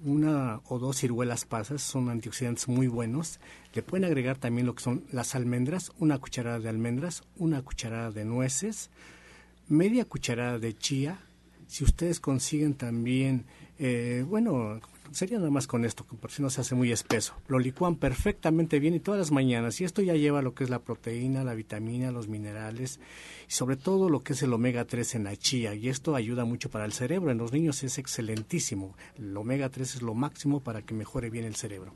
una o dos ciruelas pasas, son antioxidantes muy buenos. Le pueden agregar también lo que son las almendras, una cucharada de almendras, una cucharada de nueces, media cucharada de chía. Si ustedes consiguen también, eh, bueno, sería nada más con esto, por si no se hace muy espeso. Lo licúan perfectamente bien y todas las mañanas. Y esto ya lleva lo que es la proteína, la vitamina, los minerales y sobre todo lo que es el omega 3 en la chía. Y esto ayuda mucho para el cerebro. En los niños es excelentísimo. El omega 3 es lo máximo para que mejore bien el cerebro.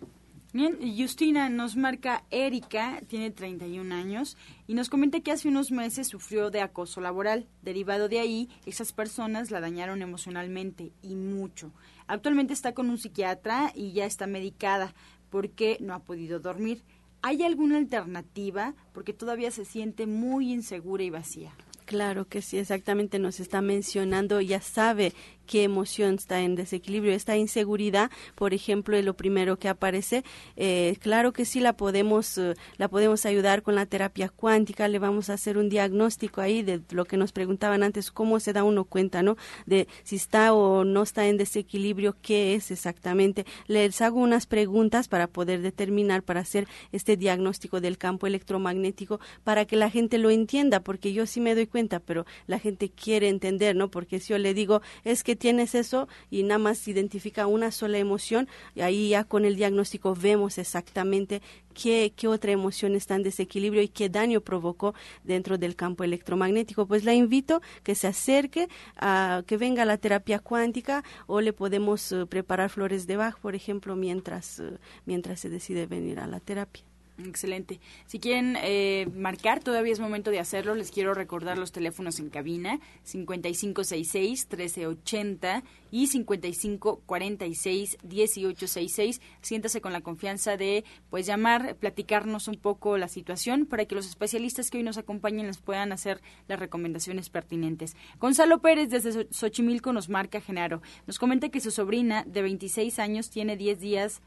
Bien, Justina nos marca Erika, tiene 31 años, y nos comenta que hace unos meses sufrió de acoso laboral. Derivado de ahí, esas personas la dañaron emocionalmente y mucho. Actualmente está con un psiquiatra y ya está medicada porque no ha podido dormir. ¿Hay alguna alternativa? Porque todavía se siente muy insegura y vacía. Claro que sí, exactamente nos está mencionando, ya sabe qué emoción está en desequilibrio, esta inseguridad, por ejemplo, es lo primero que aparece. Eh, claro que sí la podemos, eh, la podemos ayudar con la terapia cuántica, le vamos a hacer un diagnóstico ahí de lo que nos preguntaban antes, cómo se da uno cuenta, ¿no? De si está o no está en desequilibrio, qué es exactamente. Les hago unas preguntas para poder determinar, para hacer este diagnóstico del campo electromagnético, para que la gente lo entienda, porque yo sí me doy cuenta pero la gente quiere entender, ¿no? Porque si yo le digo, es que tienes eso y nada más identifica una sola emoción, y ahí ya con el diagnóstico vemos exactamente qué, qué otra emoción está en desequilibrio y qué daño provocó dentro del campo electromagnético. Pues la invito que se acerque, a que venga a la terapia cuántica o le podemos eh, preparar flores de Bach, por ejemplo, mientras, eh, mientras se decide venir a la terapia. Excelente. Si quieren eh, marcar, todavía es momento de hacerlo. Les quiero recordar los teléfonos en cabina, 5566-1380 y 5546-1866. Siéntase con la confianza de pues llamar, platicarnos un poco la situación para que los especialistas que hoy nos acompañen les puedan hacer las recomendaciones pertinentes. Gonzalo Pérez desde Xochimilco nos marca Genaro. Nos comenta que su sobrina de 26 años tiene 10 días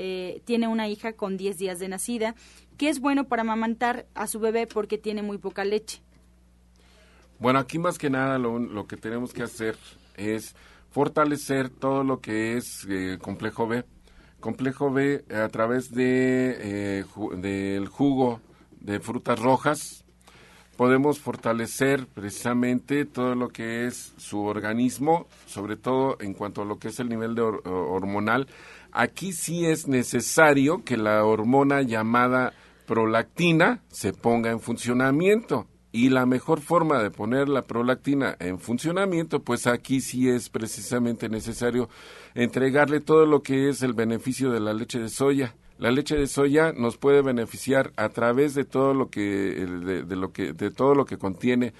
eh, tiene una hija con 10 días de nacida, que es bueno para amamantar a su bebé porque tiene muy poca leche. Bueno, aquí más que nada lo, que tenemos que hacer es fortalecer todo lo que es eh, complejo B. Complejo B a través de eh, del jugo de frutas rojas podemos fortalecer precisamente todo lo que es su organismo, sobre todo en cuanto a lo que es el nivel de hormonal Aquí sí es necesario que la hormona llamada prolactina se ponga en funcionamiento. Y la mejor forma de poner la prolactina en funcionamiento, pues aquí sí es precisamente necesario entregarle todo lo que es el beneficio de la leche de soya. La leche de soya nos puede beneficiar a través de todo lo que de, lo que de todo lo que contiene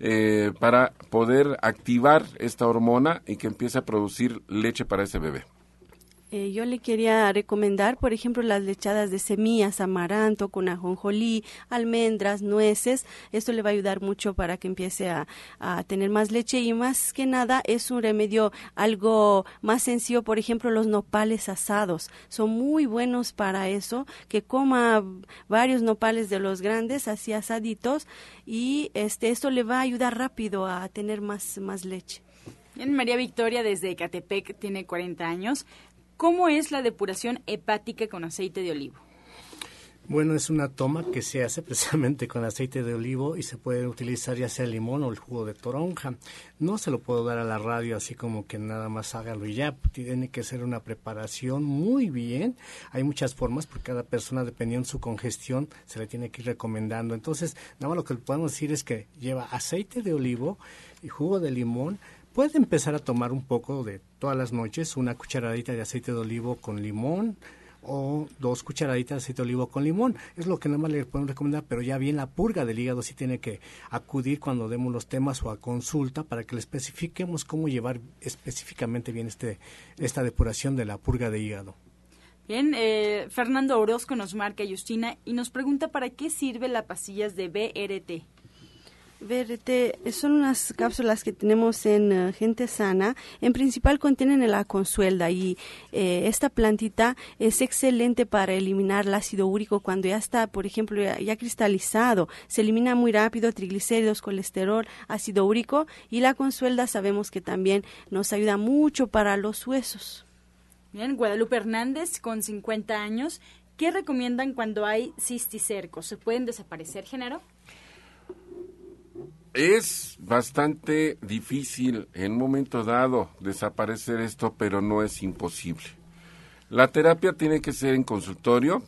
eh, para poder activar esta hormona y que empiece a producir leche para ese bebé. Eh, yo le quería recomendar, por ejemplo, las lechadas de semillas, amaranto con ajonjolí, almendras, nueces. Esto le va a ayudar mucho para que empiece a, tener más leche y más que nada es un remedio algo más sencillo. Por ejemplo, los nopales asados son muy buenos para eso. Que coma varios nopales de los grandes, así asaditos, y este esto le va a ayudar rápido a tener más, más leche. María Victoria desde Ecatepec tiene 40 años. ¿Cómo es la depuración hepática con aceite de olivo? Bueno, es una toma que se hace precisamente con aceite de olivo y se puede utilizar ya sea el limón o el jugo de toronja. No se lo puedo dar a la radio así como que nada más hágalo y ya. Tiene que ser una preparación muy bien. Hay muchas formas porque cada persona, dependiendo de su congestión, se le tiene que ir recomendando. Entonces, nada más lo que podemos decir es que lleva aceite de olivo y jugo de limón. Puede empezar a tomar un poco de todas las noches, una cucharadita de aceite de olivo con limón, o dos cucharaditas de aceite de olivo con limón. Es lo que nada más le podemos recomendar, pero ya bien la purga del hígado sí tiene que acudir cuando demos los temas o a consulta para que le especifiquemos cómo llevar específicamente bien este, esta depuración de la purga de hígado. Bien, eh, Fernando Orozco nos marca Justina y nos pregunta para qué sirve la pastillas de BRT. BRT son unas cápsulas que tenemos en eh, Gente Sana. En principal contienen la consuelda y eh, esta plantita es excelente para eliminar el ácido úrico cuando ya está, por ejemplo, ya, cristalizado. Se elimina muy rápido triglicéridos, colesterol, ácido úrico y la consuelda sabemos que también nos ayuda mucho para los huesos. Bien, Guadalupe Hernández con 50 años. ¿Qué recomiendan cuando hay cisticercos? ¿Se pueden desaparecer, género? Es bastante difícil en un momento dado desaparecer esto, pero no es imposible. La terapia tiene que ser en consultorio.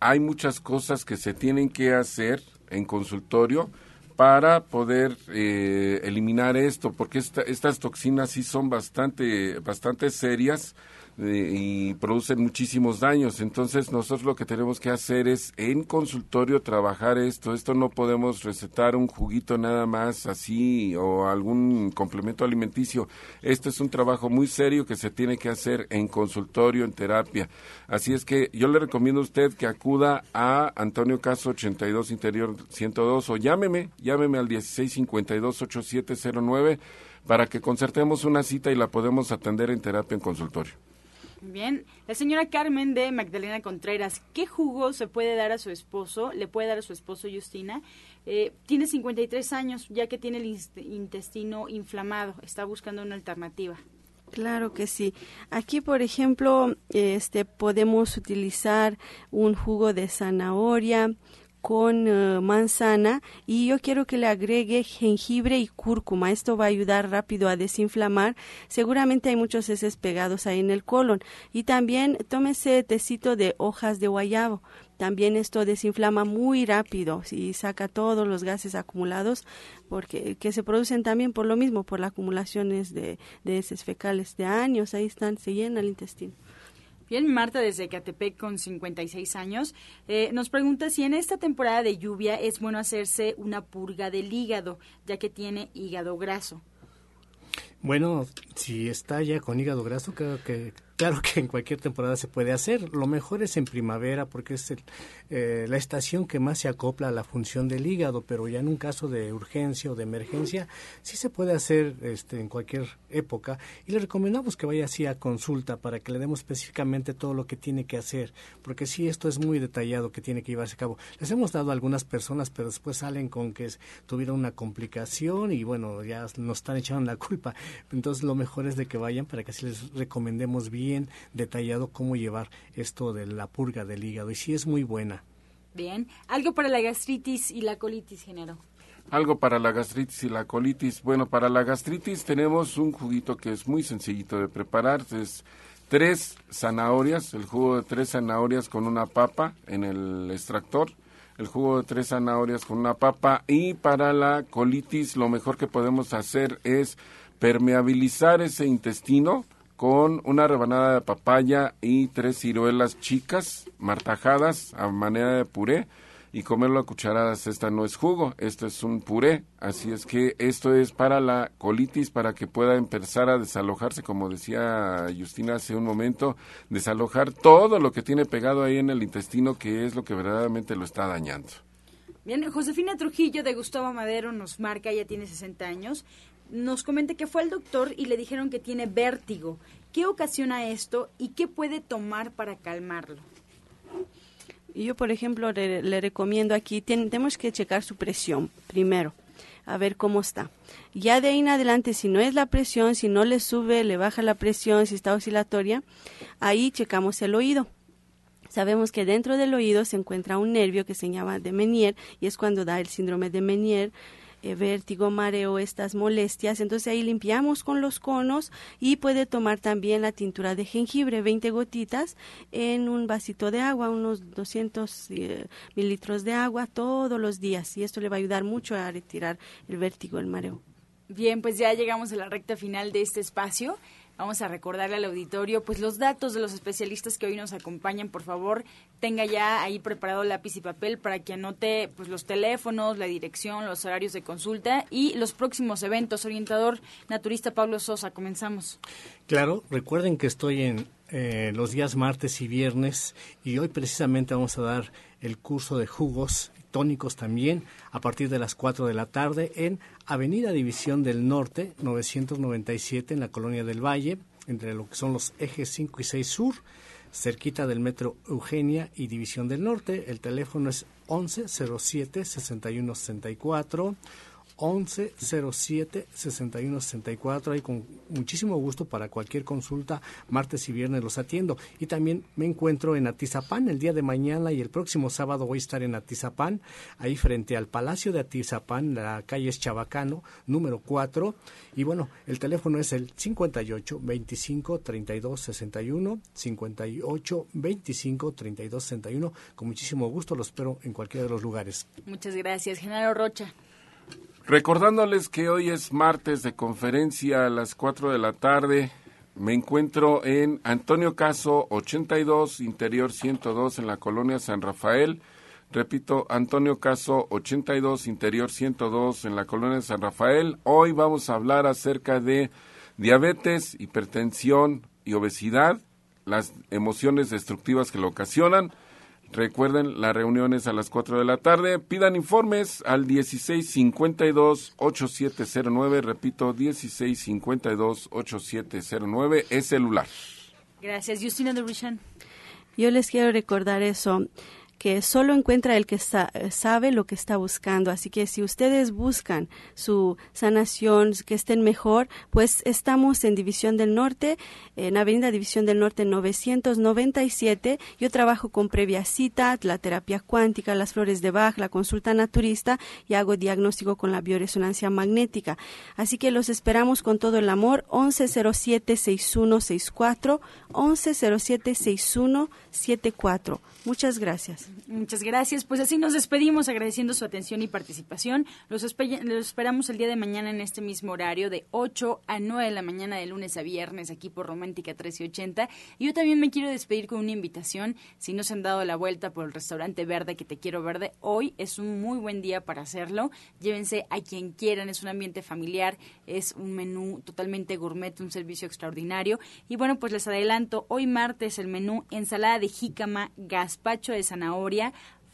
Hay muchas cosas que se tienen que hacer en consultorio para poder eh, eliminar esto, porque estas toxinas sí son bastante, bastante serias y producen muchísimos daños. Entonces nosotros lo que tenemos que hacer es en consultorio trabajar esto. Esto no podemos recetar un juguito nada más así o algún complemento alimenticio. Esto es un trabajo muy serio que se tiene que hacer en consultorio, en terapia. Así es que yo le recomiendo a usted que acuda a Antonio Caso 82 Interior 102 o llámeme, llámeme al 1652 8709 para que concertemos una cita y la podemos atender en terapia en consultorio. Bien, la señora Carmen de Magdalena Contreras, ¿qué jugo se puede dar a su esposo? ¿Le puede dar a su esposo Justina? Eh, tiene 53 años, ya que tiene el intestino inflamado, está buscando una alternativa. Claro que sí. Aquí, por ejemplo, este podemos utilizar un jugo de zanahoria, con eh, manzana y yo quiero que le agregue jengibre y cúrcuma. Esto va a ayudar rápido a desinflamar. Seguramente hay muchos heces pegados ahí en el colon. Y también tómese tecito de hojas de guayabo. También esto desinflama muy rápido y saca todos los gases acumulados porque que se producen también por lo mismo, por las acumulaciones de, de heces fecales de años. Ahí están, se llena el intestino. Bien, Marta desde Catepec con 56 años eh, nos pregunta si en esta temporada de lluvia es bueno hacerse una purga del hígado, ya que tiene hígado graso. Bueno, si está ya con hígado graso, creo que Claro que en cualquier temporada se puede hacer. Lo mejor es en primavera porque es eh, la estación que más se acopla a la función del hígado, pero ya en un caso de urgencia o de emergencia sí se puede hacer este, en cualquier época y le recomendamos que vaya así a consulta para que le demos específicamente todo lo que tiene que hacer, porque sí esto es muy detallado que tiene que llevarse a cabo. Les hemos dado a algunas personas, pero después salen con que tuvieron una complicación y bueno, ya nos están echando la culpa. Entonces lo mejor es de que vayan para que así les recomendemos bien bien detallado cómo llevar esto de la purga del hígado y sí es muy buena. Bien, algo para la gastritis y la colitis, género. Algo para la gastritis y la colitis. Bueno, para la gastritis tenemos un juguito que es muy sencillito de preparar. Es tres zanahorias, el jugo de tres zanahorias con una papa en el extractor, el jugo de tres zanahorias con una papa. Y para la colitis lo mejor que podemos hacer es permeabilizar ese intestino con una rebanada de papaya y tres ciruelas chicas martajadas a manera de puré y comerlo a cucharadas. Esta no es jugo, esto es un puré. Así es que esto es para la colitis, para que pueda empezar a desalojarse, como decía Justina hace un momento, desalojar todo lo que tiene pegado ahí en el intestino, que es lo que verdaderamente lo está dañando. Bien, Josefina Trujillo de Gustavo Madero nos marca, ya tiene 60 años, nos comenta que fue al doctor y le dijeron que tiene vértigo. ¿Qué ocasiona esto y qué puede tomar para calmarlo? Yo, por ejemplo, le, recomiendo aquí, tenemos que checar su presión primero, a ver cómo está. Ya de ahí en adelante, si no es la presión, si no le sube, le baja la presión, si está oscilatoria, ahí checamos el oído Sabemos que dentro del oído se encuentra un nervio que se llama de Menier y es cuando da el síndrome de Menier eh, vértigo, mareo, estas molestias. Entonces ahí limpiamos con los conos y puede tomar también la tintura de jengibre, 20 gotitas en un vasito de agua, unos 200 eh, mililitros de agua todos los días y esto le va a ayudar mucho a retirar el vértigo, el mareo. Bien, pues ya llegamos a la recta final de este espacio. Vamos a recordarle al auditorio pues los datos de los especialistas que hoy nos acompañan. Por favor, tenga ya ahí preparado lápiz y papel para que anote pues los teléfonos, la dirección, los horarios de consulta y los próximos eventos. Orientador naturista Pablo Sosa, comenzamos. Claro, recuerden que estoy en eh, los días martes y viernes y hoy precisamente vamos a dar el curso de jugos tónicos también a partir de las 4 de la tarde en Avenida División del Norte, 997 en la Colonia del Valle, entre lo que son los ejes 5 y 6 Sur, cerquita del metro Eugenia y División del Norte. El teléfono es 1107 6164 1107 6164 ahí con muchísimo gusto para cualquier consulta martes y viernes los atiendo. Y también me encuentro en Atizapán el día de mañana y el próximo sábado voy a estar en Atizapán ahí frente al Palacio de Atizapán la calle es Chabacano número 4 y bueno el teléfono es el 58 25 32 61 58 25 32 61 con muchísimo gusto lo espero en cualquiera de los lugares. Muchas gracias Genaro Rocha Recordándoles que hoy es martes de conferencia a las 4 de la tarde. Me encuentro en Antonio Caso 82, Interior 102 en la colonia San Rafael. Repito, Antonio Caso 82, Interior 102 en la colonia San Rafael. Hoy vamos a hablar acerca de diabetes, hipertensión y obesidad, las emociones destructivas que lo ocasionan. Recuerden, la reunión es a las 4 de la tarde. Pidan informes al 1652-8709. Repito, 1652-8709 es celular. Gracias. Justina de Yo les quiero recordar eso que solo encuentra el que sabe lo que está buscando. Así que si ustedes buscan su sanación, que estén mejor, pues estamos en División del Norte, en Avenida División del Norte 997. Yo trabajo con previa cita, la terapia cuántica, las flores de Bach, la consulta naturista y hago diagnóstico con la bioresonancia magnética. Así que los esperamos con todo el amor. 1107-6164, 1107-6174. Muchas gracias. Muchas gracias. Pues así nos despedimos agradeciendo su atención y participación. Los, esperamos el día de mañana en este mismo horario de 8 a 9 de la mañana de lunes a viernes aquí por Romántica 1380. Y yo también me quiero despedir con una invitación. Si no se han dado la vuelta por el restaurante verde que te quiero verde, hoy es un muy buen día para hacerlo. Llévense a quien quieran. Es un ambiente familiar, es un menú totalmente gourmet, un servicio extraordinario. Y bueno, pues les adelanto, hoy martes el menú ensalada de jícama, gazpacho de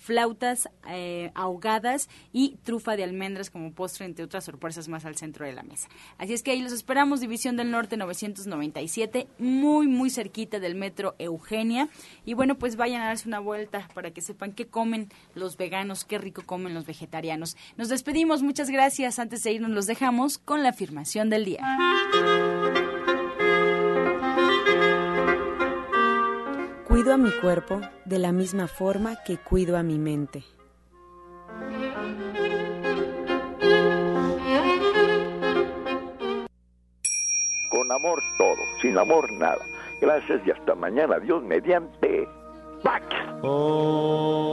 flautas eh, ahogadas y trufa de almendras como postre, entre otras sorpresas más al centro de la mesa. Así es que ahí los esperamos, División del Norte 997, muy, muy cerquita del metro Eugenia. Y bueno, pues vayan a darse una vuelta para que sepan qué comen los veganos, qué rico comen los vegetarianos. Nos despedimos, muchas gracias. Antes de irnos, los dejamos con la afirmación del día. Cuido a mi cuerpo de la misma forma que cuido a mi mente. Con amor todo, sin amor nada. Gracias y hasta mañana. Dios mediante. Pax. Oh.